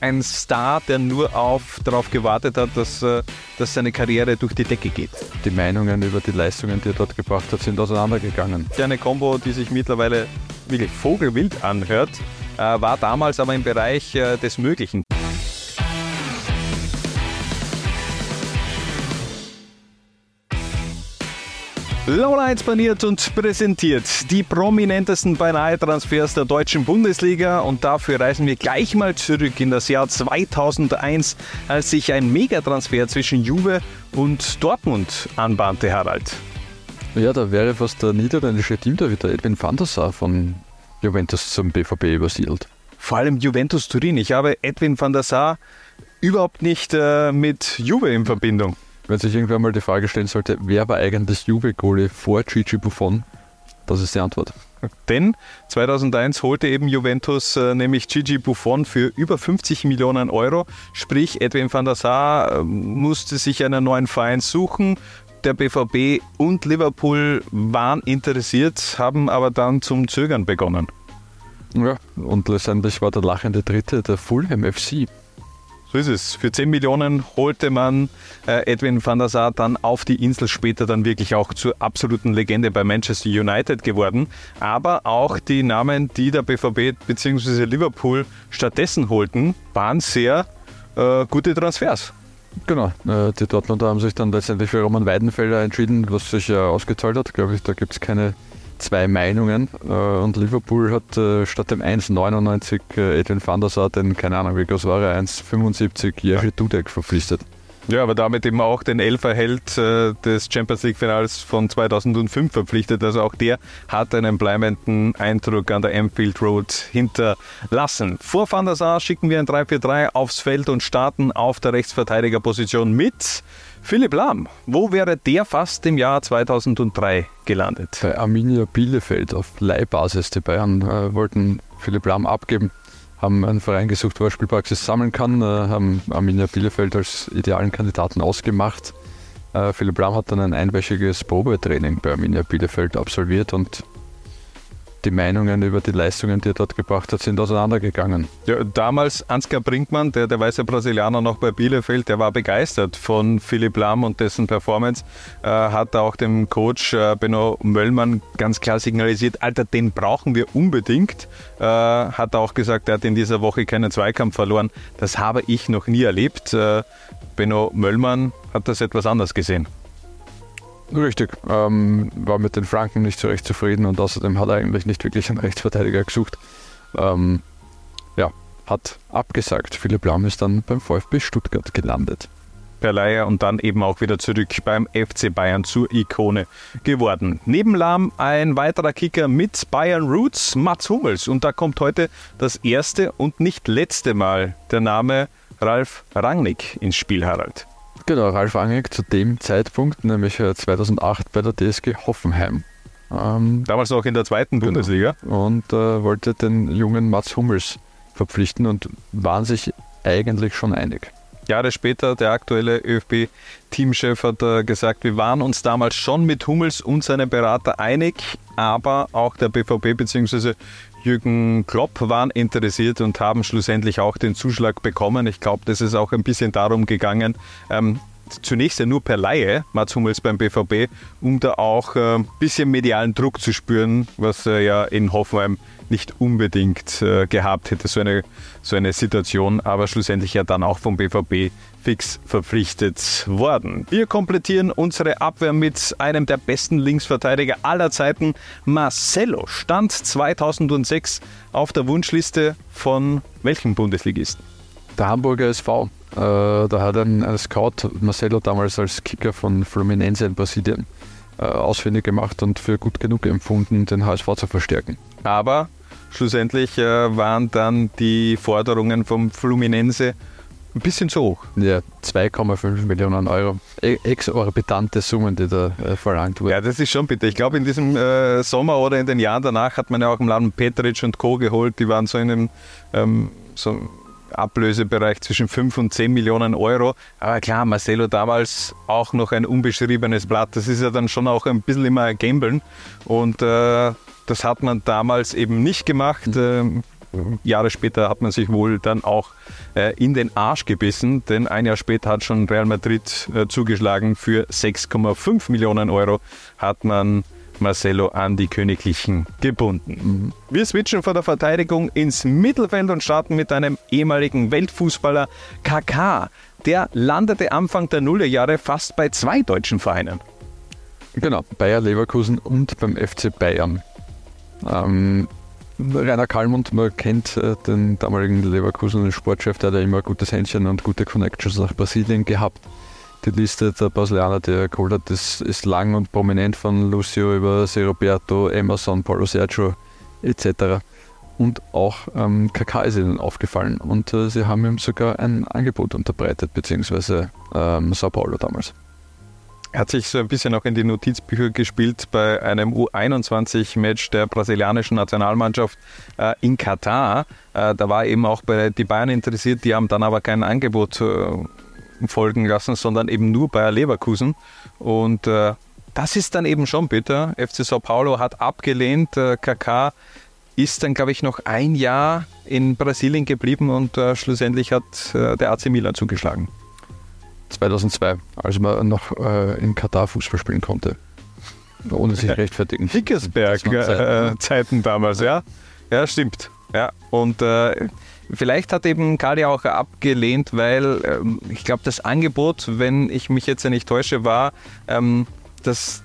ein Star, der nur auf, darauf gewartet hat, dass, äh, dass seine Karriere durch die Decke geht. Die Meinungen über die Leistungen, die er dort gebracht hat, sind auseinandergegangen. Eine Combo, die sich mittlerweile wirklich vogelwild anhört, äh, war damals aber im Bereich äh, des Möglichen. Lowlights paniert und präsentiert die prominentesten beinahe Transfers der deutschen Bundesliga und dafür reisen wir gleich mal zurück in das Jahr 2001, als sich ein Megatransfer zwischen Juve und Dortmund anbahnte, Harald. Ja, da wäre fast der niederländische Teamtorhüter Edwin van der Sar von Juventus zum BVB übersiedelt. Vor allem Juventus Turin. Ich habe Edwin van der Sar überhaupt nicht äh, mit Juve in Verbindung. Wenn sich irgendwer mal die Frage stellen sollte, wer war eigentlich Juve-Goalie vor Gigi Buffon? Das ist die Antwort. Denn 2001 holte eben Juventus äh, nämlich Gigi Buffon für über 50 Millionen Euro. Sprich, Edwin van der Sar äh, musste sich einen neuen Verein suchen. Der BVB und Liverpool waren interessiert, haben aber dann zum Zögern begonnen. Ja, und letztendlich war der lachende Dritte der Fulham FC. So ist es. Für 10 Millionen holte man äh, Edwin van der Sar dann auf die Insel, später dann wirklich auch zur absoluten Legende bei Manchester United geworden. Aber auch die Namen, die der BVB bzw. Liverpool stattdessen holten, waren sehr äh, gute Transfers. Genau, äh, die Dortmunder haben sich dann letztendlich für Roman Weidenfelder entschieden, was sich ja ausgezahlt hat. Glaube ich, da gibt es keine zwei Meinungen. Äh, und Liverpool hat äh, statt dem 1,99 äh, Edwin van der Sar den, keine Ahnung, wie groß war er, 1,75 Jerzy Dudek verpflichtet. Ja, aber damit eben auch den Elferheld des Champions League-Finals von 2005 verpflichtet. Also auch der hat einen bleibenden Eindruck an der Anfield Road hinterlassen. Vor Van der Sar schicken wir ein 3-4-3 aufs Feld und starten auf der Rechtsverteidigerposition mit Philipp Lahm, wo wäre der fast im Jahr 2003 gelandet? Bei Arminia Bielefeld auf Leihbasis. Die Bayern äh, wollten Philipp Lahm abgeben, haben einen Verein gesucht, wo er Spielpraxis sammeln kann, äh, haben Arminia Bielefeld als idealen Kandidaten ausgemacht. Äh, Philipp Lahm hat dann ein einwöchiges Probetraining bei Arminia Bielefeld absolviert und die Meinungen über die Leistungen, die er dort gebracht hat, sind auseinandergegangen. Ja, damals Ansgar Brinkmann, der, der weiße Brasilianer noch bei Bielefeld, der war begeistert von Philipp Lahm und dessen Performance. Äh, hat auch dem Coach äh, Benno Möllmann ganz klar signalisiert, Alter, den brauchen wir unbedingt. Äh, hat auch gesagt, er hat in dieser Woche keinen Zweikampf verloren. Das habe ich noch nie erlebt. Äh, Benno Möllmann hat das etwas anders gesehen. Richtig, ähm, war mit den Franken nicht so recht zufrieden und außerdem hat er eigentlich nicht wirklich einen Rechtsverteidiger gesucht. Ähm, ja, hat abgesagt. Philipp Lahm ist dann beim VfB Stuttgart gelandet. Per Leier und dann eben auch wieder zurück beim FC Bayern zur Ikone geworden. Neben Lahm ein weiterer Kicker mit Bayern Roots, Mats Hummels. Und da kommt heute das erste und nicht letzte Mal der Name Ralf Rangnick ins Spiel, Harald. Genau, Ralf Angek zu dem Zeitpunkt, nämlich 2008 äh, bei der DSG Hoffenheim. Ähm, Damals noch in der zweiten genau. Bundesliga. Und äh, wollte den jungen Mats Hummels verpflichten und waren sich eigentlich schon einig. Jahre später, der aktuelle ÖFB-Teamchef hat äh, gesagt, wir waren uns damals schon mit Hummels und seinem Berater einig, aber auch der BVB bzw. Jürgen Klopp waren interessiert und haben schlussendlich auch den Zuschlag bekommen. Ich glaube, das ist auch ein bisschen darum gegangen, ähm, zunächst ja nur per Laie, Mats Hummels beim BVB, um da auch ein äh, bisschen medialen Druck zu spüren, was er ja in Hoffenheim nicht unbedingt äh, gehabt hätte, so eine, so eine Situation, aber schlussendlich ja dann auch vom BVB fix verpflichtet worden. Wir komplettieren unsere Abwehr mit einem der besten Linksverteidiger aller Zeiten. Marcelo stand 2006 auf der Wunschliste von welchem Bundesligisten? Der Hamburger SV. Äh, da hat ein, ein Scout Marcelo damals als Kicker von Fluminense in Brasilien äh, ausfindig gemacht und für gut genug empfunden, den HSV zu verstärken. Aber Schlussendlich äh, waren dann die Forderungen vom Fluminense ein bisschen zu hoch. Ja, 2,5 Millionen Euro. E exorbitante Summen, die da äh, verlangt wurden. Ja, das ist schon bitter. Ich glaube, in diesem äh, Sommer oder in den Jahren danach hat man ja auch im Laden Petric und Co. geholt. Die waren so in einem ähm, so Ablösebereich zwischen 5 und 10 Millionen Euro. Aber klar, Marcelo damals auch noch ein unbeschriebenes Blatt. Das ist ja dann schon auch ein bisschen immer ein Gambeln. Und äh, das hat man damals eben nicht gemacht. Mhm. Jahre später hat man sich wohl dann auch äh, in den Arsch gebissen, denn ein Jahr später hat schon Real Madrid äh, zugeschlagen. Für 6,5 Millionen Euro hat man Marcelo an die Königlichen gebunden. Wir switchen von der Verteidigung ins Mittelfeld und starten mit einem ehemaligen Weltfußballer KK. Der landete Anfang der Nullerjahre fast bei zwei deutschen Vereinen. Genau, Bayer Leverkusen und beim FC Bayern. Ähm, Rainer Kallmund, man kennt äh, den damaligen Leverkusen Sportchef, der hat ja immer gutes Händchen und gute Connections nach Brasilien gehabt. Die Liste der Brasilianer, die er geholt hat, ist, ist lang und prominent von Lucio über Roberto, Emerson, Paulo Sergio etc. Und auch ähm, Kaká ist ihnen aufgefallen und äh, sie haben ihm sogar ein Angebot unterbreitet, beziehungsweise ähm, Sao Paulo damals. Er hat sich so ein bisschen auch in die Notizbücher gespielt bei einem U21-Match der brasilianischen Nationalmannschaft äh, in Katar. Äh, da war eben auch bei die Bayern interessiert, die haben dann aber kein Angebot äh, folgen lassen, sondern eben nur Bayer Leverkusen. Und äh, das ist dann eben schon bitter. FC Sao Paulo hat abgelehnt. Äh, KK ist dann, glaube ich, noch ein Jahr in Brasilien geblieben und äh, schlussendlich hat äh, der AC Milan zugeschlagen. 2002, als man noch äh, in Katar Fußball spielen konnte. Ohne sich rechtfertigen. Hickersberg-Zeiten äh, damals, ja. Ja, stimmt. Ja, und vielleicht hat eben Kali auch abgelehnt, weil ähm, ich glaube, das Angebot, wenn ich mich jetzt ja nicht täusche, war, ähm, dass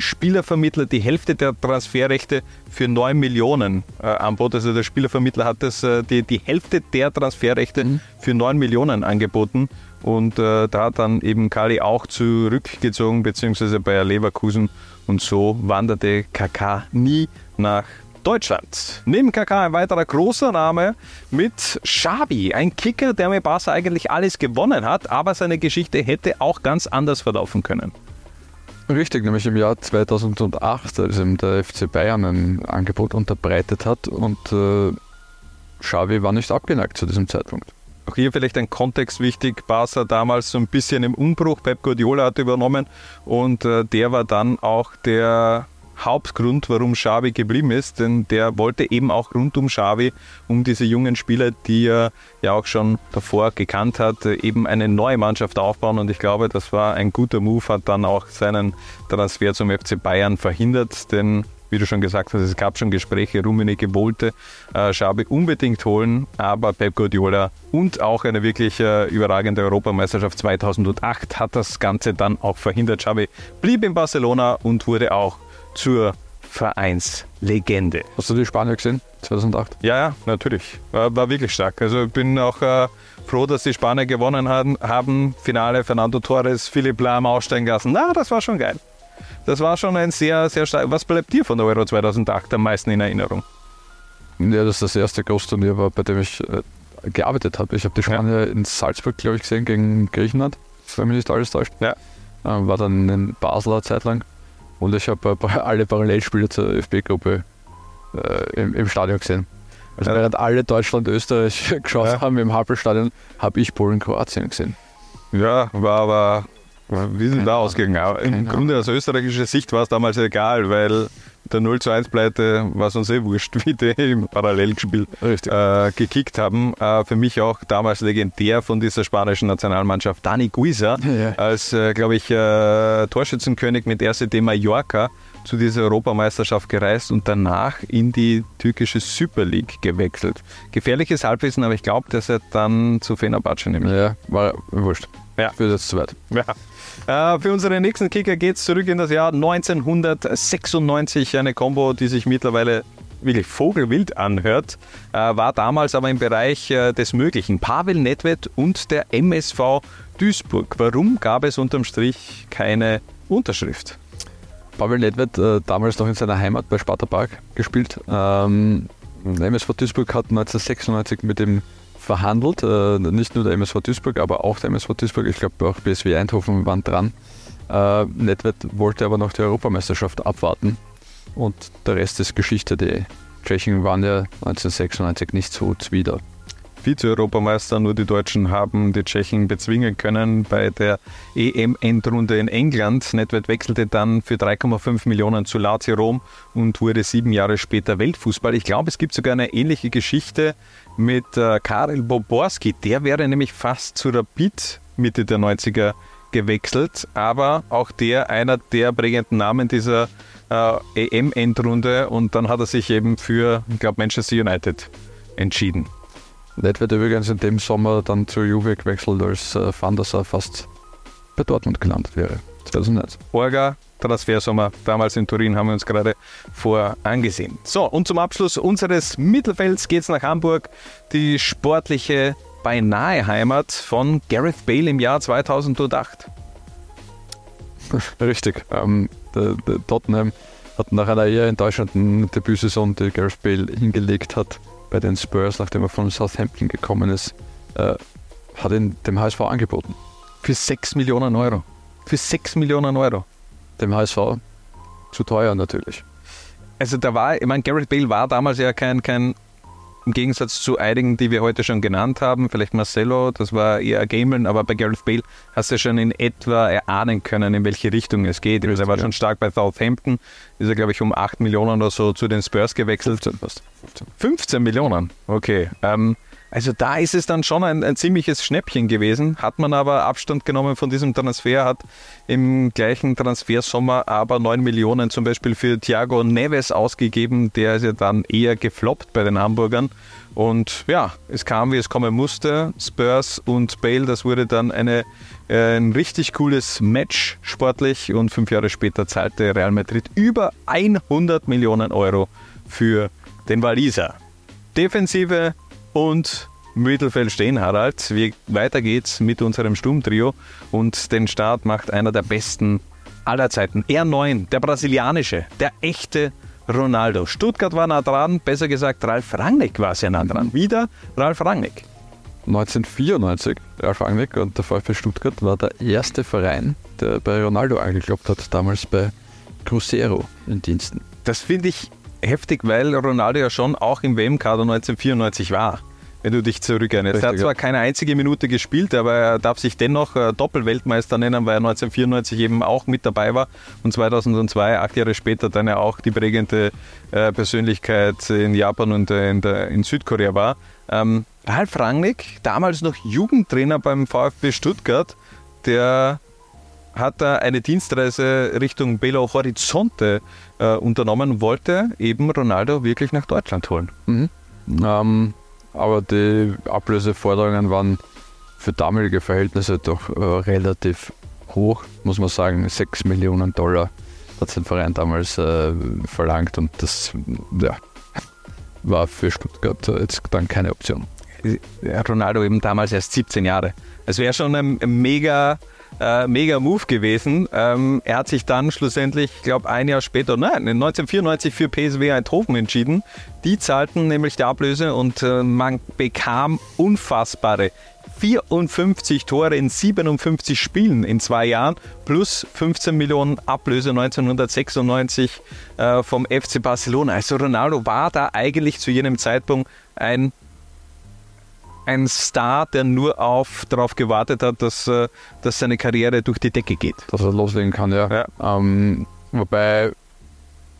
Spielervermittler die Hälfte der Transferrechte für 9 Millionen äh, anbot. Also der Spielervermittler hat das, äh, die, die Hälfte der Transferrechte mhm. für 9 Millionen angeboten. Und äh, da hat dann eben Kali auch zurückgezogen, beziehungsweise Bayer Leverkusen. Und so wanderte KK nie nach Deutschland. Neben KK ein weiterer großer Name mit Xabi, ein Kicker, der mit Barca eigentlich alles gewonnen hat, aber seine Geschichte hätte auch ganz anders verlaufen können. Richtig, nämlich im Jahr 2008, als ihm der FC Bayern ein Angebot unterbreitet hat und äh, Xavi war nicht abgeneigt zu diesem Zeitpunkt. Auch hier vielleicht ein Kontext wichtig. Barca damals so ein bisschen im Umbruch. Pep Guardiola hat übernommen und äh, der war dann auch der Hauptgrund, warum Xavi geblieben ist, denn der wollte eben auch rund um Xavi, um diese jungen Spieler, die er ja auch schon davor gekannt hat, eben eine neue Mannschaft aufbauen. Und ich glaube, das war ein guter Move, hat dann auch seinen Transfer zum FC Bayern verhindert, denn wie du schon gesagt hast, es gab schon Gespräche, Rummenigge wollte äh, Schabe unbedingt holen, aber Pep Guardiola und auch eine wirklich äh, überragende Europameisterschaft 2008 hat das Ganze dann auch verhindert. Xavi blieb in Barcelona und wurde auch zur Vereinslegende. Hast du die Spanier gesehen, 2008? Ja, ja, natürlich. War, war wirklich stark. Also ich bin auch äh, froh, dass die Spanier gewonnen haben. haben. Finale Fernando Torres, Philipp Lahm aussteigen lassen. Na, das war schon geil. Das war schon ein sehr, sehr stark. Was bleibt dir von der Euro 2008 am meisten in Erinnerung? Ja, das das erste Großturnier war, bei dem ich äh, gearbeitet habe. Ich habe die Spanier ja. in Salzburg, glaube ich, gesehen, gegen Griechenland, wenn mich nicht alles täuscht. Ja. Äh, war dann in Basler Zeit lang. Und ich habe alle Parallelspiele zur ÖFB-Gruppe äh, im, im, Stadion gesehen. Also ja. während alle Deutschland, Österreich geschaut ja. haben im Happelstadion, habe ich Polen, Kroatien gesehen. Ja, war aber, wie sind da ausgegangen? Im Grunde aus österreichischer Sicht war es damals egal, weil der 0 zu 1 Pleite war es uns eh wurscht, wie die im Parallelspiel äh, gekickt haben. Äh, für mich auch damals legendär von dieser spanischen Nationalmannschaft Dani Guisa ja. als, äh, glaube ich, äh, Torschützenkönig mit RCD Mallorca zu dieser Europameisterschaft gereist und danach in die türkische Super League gewechselt. Gefährliches Halbwissen, aber ich glaube, dass er dann zu Fenerbahce nimmt. Ja, war wurscht. Ja. Für das zu weit. Ja. Äh, für unseren nächsten Kicker geht es zurück in das Jahr 1996. Eine Combo, die sich mittlerweile wirklich vogelwild anhört, äh, war damals aber im Bereich äh, des Möglichen. Pavel Nedved und der MSV Duisburg. Warum gab es unterm Strich keine Unterschrift? Pavel Nedved, äh, damals noch in seiner Heimat bei Sparta Park gespielt. Ähm, der MSV Duisburg hat 1996 mit dem verhandelt. Äh, nicht nur der MSV Duisburg, aber auch der MSV Duisburg. Ich glaube, auch BSW Eindhoven waren dran. Äh, Nedved wollte aber noch die Europameisterschaft abwarten. Und der Rest ist Geschichte. Die Tschechen waren ja 1996 nicht so zuwider. Vize-Europameister. Nur die Deutschen haben die Tschechen bezwingen können bei der EM-Endrunde in England. Nedved wechselte dann für 3,5 Millionen zu Lazio Rom und wurde sieben Jahre später Weltfußball. Ich glaube, es gibt sogar eine ähnliche Geschichte mit äh, Karel Boborski. Der wäre nämlich fast zu Rapid Mitte der 90er gewechselt, aber auch der einer der prägenden Namen dieser äh, EM-Endrunde und dann hat er sich eben für, ich glaube, Manchester United entschieden. Nedved übrigens in dem Sommer dann zu Juve gewechselt, als äh, Van der Sar fast bei Dortmund gelandet wäre. 2001. Orga, Transfersommer, damals in Turin, haben wir uns gerade vor angesehen. So, und zum Abschluss unseres Mittelfelds geht es nach Hamburg. Die sportliche beinahe Heimat von Gareth Bale im Jahr 2008. Richtig. Ähm, der, der Tottenham hat nach einer eher enttäuschenden Debütsaison, die Gareth Bale hingelegt hat bei den Spurs, nachdem er von Southampton gekommen ist, äh, hat ihn dem HSV angeboten. Für 6 Millionen Euro. Für 6 Millionen Euro. Dem HSV zu teuer natürlich. Also da war, ich meine, Gareth Bale war damals ja kein, kein im Gegensatz zu einigen, die wir heute schon genannt haben, vielleicht Marcelo, das war eher Gameln, aber bei Gareth Bale hast du schon in etwa erahnen können, in welche Richtung es geht. Also er war schon stark bei Southampton, ist er, glaube ich, um 8 Millionen oder so zu den Spurs gewechselt. 15, 15. 15 Millionen, okay. Ähm, also da ist es dann schon ein, ein, ziemliches Schnäppchen gewesen, hat man aber Abstand genommen von diesem Transfer, hat im gleichen Transfersommer aber 9 Millionen zum Beispiel für Thiago Neves ausgegeben, der ist ja dann eher gefloppt bei den Hamburgern. Und ja, es kam, wie es kommen musste. Spurs und Bale, das wurde dann eine, äh, ein richtig cooles Match sportlich und fünf Jahre später zahlte Real Madrid über 100 Millionen Euro für den Waliser. Defensive und Mittelfeld stehen, Harald. Wie, weiter geht's mit unserem Sturmtrio und den Start macht einer der besten aller Zeiten. R9, der brasilianische, der echte Ronaldo. Stuttgart war nah dran, besser gesagt Ralf Rangnick war sehr nah dran. Wieder Ralf Rangnick. 1994, Ralf Rangnick und der VfB Stuttgart war der erste Verein, der bei Ronaldo angeklopft hat, damals bei Cruzeiro in Diensten. Das finde ich heftig, weil Ronaldo ja schon auch im WM-Kader 1994 war. Wenn du dich zurückerinnerst. Er hat zwar keine einzige Minute gespielt, aber er darf sich dennoch äh, Doppelweltmeister nennen, weil er 1994 eben auch mit dabei war und 2002, acht Jahre später, dann ja auch die prägende äh, Persönlichkeit in Japan und äh, in, der, in, Südkorea war. Ähm, Ralf Rangnick, damals noch Jugendtrainer beim VfB Stuttgart, der hat da eine Dienstreise Richtung Belo Horizonte äh, unternommen, wollte eben Ronaldo wirklich nach Deutschland holen. Mhm. Ähm, aber die Ablöseforderungen waren für damalige Verhältnisse doch äh, relativ hoch, muss man sagen. 6 Millionen Dollar hat sein Verein damals äh, verlangt und das ja, war für Stuttgart jetzt dann keine Option. Ronaldo eben damals erst 17 Jahre. Es wäre schon ein mega äh, mega Move gewesen. Ähm, er hat sich dann schlussendlich, ich glaube ein Jahr später, nein, 1994 für PSW Eindhoven entschieden. Die zahlten nämlich die Ablöse und äh, man bekam unfassbare 54 Tore in 57 Spielen in zwei Jahren plus 15 Millionen Ablöse 1996 äh, vom FC Barcelona. Also Ronaldo war da eigentlich zu jenem Zeitpunkt ein ein Star, der nur auf, darauf gewartet hat, dass, äh, dass seine Karriere durch die Decke geht. Dass er loslegen kann, ja. ja. Ähm, wobei,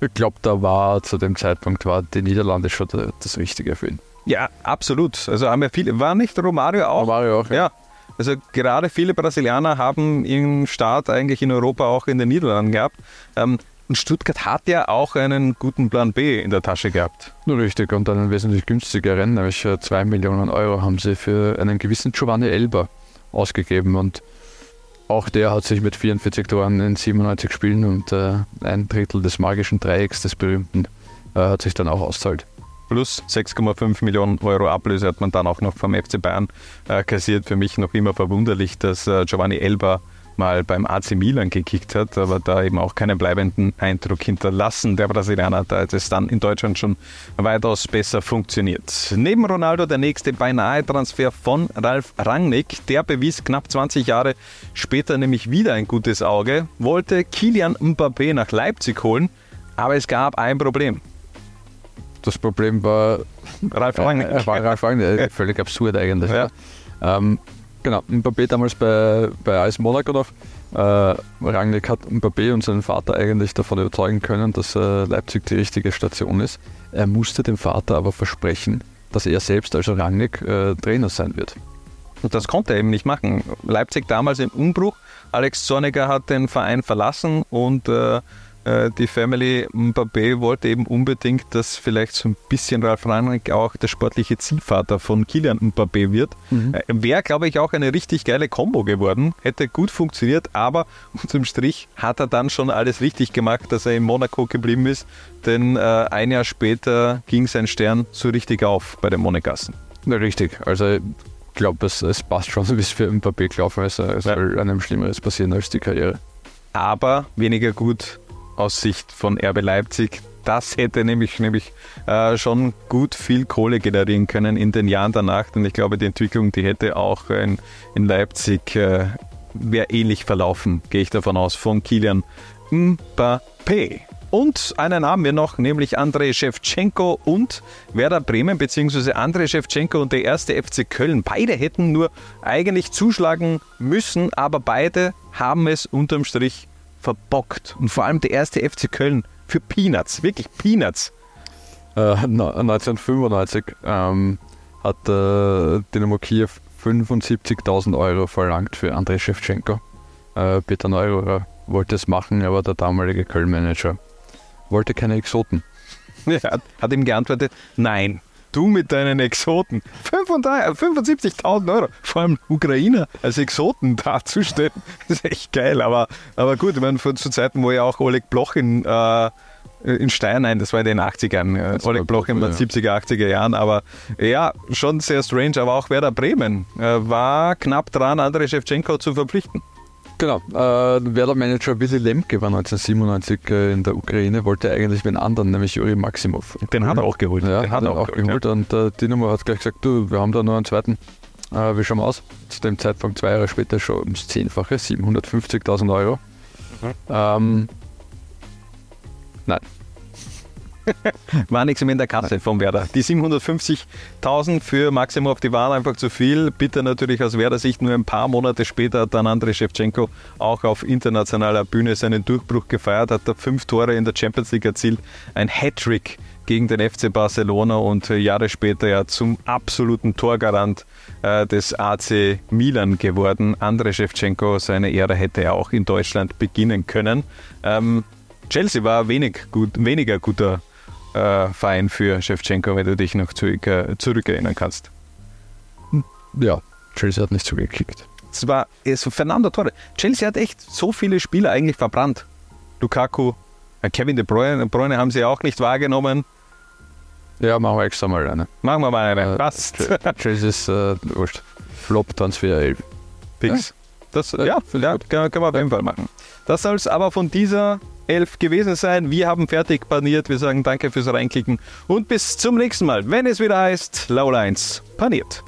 ich glaube, da war zu dem Zeitpunkt war die Niederlande schon das Richtige für ihn. Ja, absolut. Also haben wir viele, war nicht Romario auch? Romario auch, ja. ja. Also gerade viele Brasilianer haben ihren Start eigentlich in Europa auch in den Niederlanden gehabt. Ähm, und Stuttgart hat ja auch einen guten Plan B in der Tasche gehabt. Nur richtig, und einen wesentlich günstigeren, nämlich 2 Millionen Euro haben sie für einen gewissen Giovanni Elber ausgegeben. Und auch der hat sich mit 44 Toren in 97 Spielen und äh, ein Drittel des magischen Dreiecks des berühmten äh, hat sich dann auch auszahlt. Plus 6,5 Millionen Euro Ablöse hat man dann auch noch vom FC Bayern äh, kassiert. Für mich noch immer verwunderlich, dass äh, Giovanni Elber mal beim AC Milan gekickt hat, aber da eben auch keinen bleibenden Eindruck hinterlassen. Der Brasilianer da hat es dann in Deutschland schon weitaus besser funktioniert. Neben Ronaldo der nächste beinahe Transfer von Ralf Rangnick. Der bewies knapp 20 Jahre später nämlich wieder ein gutes Auge, wollte Kilian Mbappé nach Leipzig holen, aber es gab ein Problem. das Problem war Ralf Rangnick. Äh, war Ralf Rangnick, völlig absurd eigentlich. Ja. Ähm, genau, Mbappé damals bei, bei AS Monaco noch. Äh, Rangnick hat Mbappé und seinen Vater eigentlich davon überzeugen können, dass äh, Leipzig die richtige Station ist. Er musste dem Vater aber versprechen, dass er selbst, also Rangnick, äh, Trainer sein wird. Und das konnte er eben nicht machen. Leipzig damals im Umbruch. Alex Zorniger hat den Verein verlassen und äh, die Family Mbappé wollte eben unbedingt, dass vielleicht so ein bisschen Ralf Rangnick auch der sportliche Zielvater von Kilian Mbappé wird. Mhm. Äh, Wäre, glaube ich, auch eine richtig geile Combo geworden. Hätte gut funktioniert, aber unterm Strich hat er dann schon alles richtig gemacht, dass er in Monaco geblieben ist. Denn äh, ein Jahr später ging sein Stern so richtig auf bei den Monegassen. Ja, richtig. Also ich glaube, es, es passt schon, wie es für Mbappé gelaufen ist. Es ja. soll einem Schlimmeres passieren als die Karriere. Aber weniger gut aus Sicht von RB Leipzig. Das hätte nämlich, nämlich äh, schon gut viel Kohle generieren können in den Jahren danach. Und ich glaube, die Entwicklung, die hätte auch in, in Leipzig äh, wäre ähnlich verlaufen, gehe ich davon aus, von Kilian Mbappé. Und einen haben wir noch, nämlich Andrei Shevchenko und Werder Bremen, beziehungsweise Andrei Shevchenko und der erste FC Köln. Beide hätten nur eigentlich zuschlagen müssen, aber beide haben es unterm Strich verbockt. Und vor allem der erste FC Köln für Peanuts, wirklich Peanuts. Äh, 1995 ähm, hat äh, Dynamo Kiew 75.000 Euro verlangt für Andrei Shevchenko. Äh, Peter Neurer wollte es machen, aber der damalige Köln-Manager wollte keine Exoten. Ja, hat ihm geantwortet, nein, du mit deinen Exoten. 75.000 Euro, vor allem Ukrainer als Exoten darzustellen, ist echt geil. Aber, aber gut, ich meine, zu Zeiten, wo ja auch Oleg Blochin äh, in Stein, nein, das war in den 80ern. Oleg Bloch in den 70er, 80er Jahren, aber ja, schon sehr strange. Aber auch Werder Bremen äh, war knapp dran, Andrei Shevchenko zu verpflichten. Genau, äh, Werder-Manager Willy Lemke war 1997 äh, in der Ukraine, wollte eigentlich einen anderen, nämlich Juri Maximov. Den hat er auch geholt. Ja, den hat er auch, geholt. Ja. Und äh, Dynamo hat gleich gesagt, du, wir haben da noch einen zweiten. Äh, wie schauen wir aus? Zu dem Zeitpunkt zwei Jahre später schon ums Zehnfache, 750.000 Euro. Mhm. Ähm, nein, war nichts mehr in der Kasse vom Werder. Die 750.000 für Maximov, die waren einfach zu viel. Bitte natürlich aus Werder-Sicht nur ein paar Monate später hat dann Andrei Shevchenko auch auf internationaler Bühne seinen Durchbruch gefeiert, hat da fünf Tore in der Champions League erzielt, ein Hattrick gegen den FC Barcelona und Jahre später ja zum absoluten Torgarant äh, des AC Milan geworden. Andrei Shevchenko, seine Ehre hätte er auch in Deutschland beginnen können. Ähm, Chelsea war wenig gut, weniger guter äh, Verein für Shevchenko, wenn du dich noch zurück, äh, zurückerinnern kannst. Ja, Chelsea hat nicht so gekickt. Es war so Fernando Torre. Chelsea hat echt so viele Spieler eigentlich verbrannt. Lukaku, äh, Kevin De Bruyne, De Bruyne haben sie auch nicht wahrgenommen. Ja, machen wir extra mal eine. Machen wir mal eine. Äh, Passt. Chelsea ist äh, wurscht. Flop-Transfer 11. Pix. Ja, das, ja, ja, ja können, können wir auf jeden Fall machen. Das soll es aber von dieser elf gewesen sein. Wir haben fertig paniert. Wir sagen danke fürs Reinklicken und bis zum nächsten Mal, wenn es wieder heißt Laulines paniert.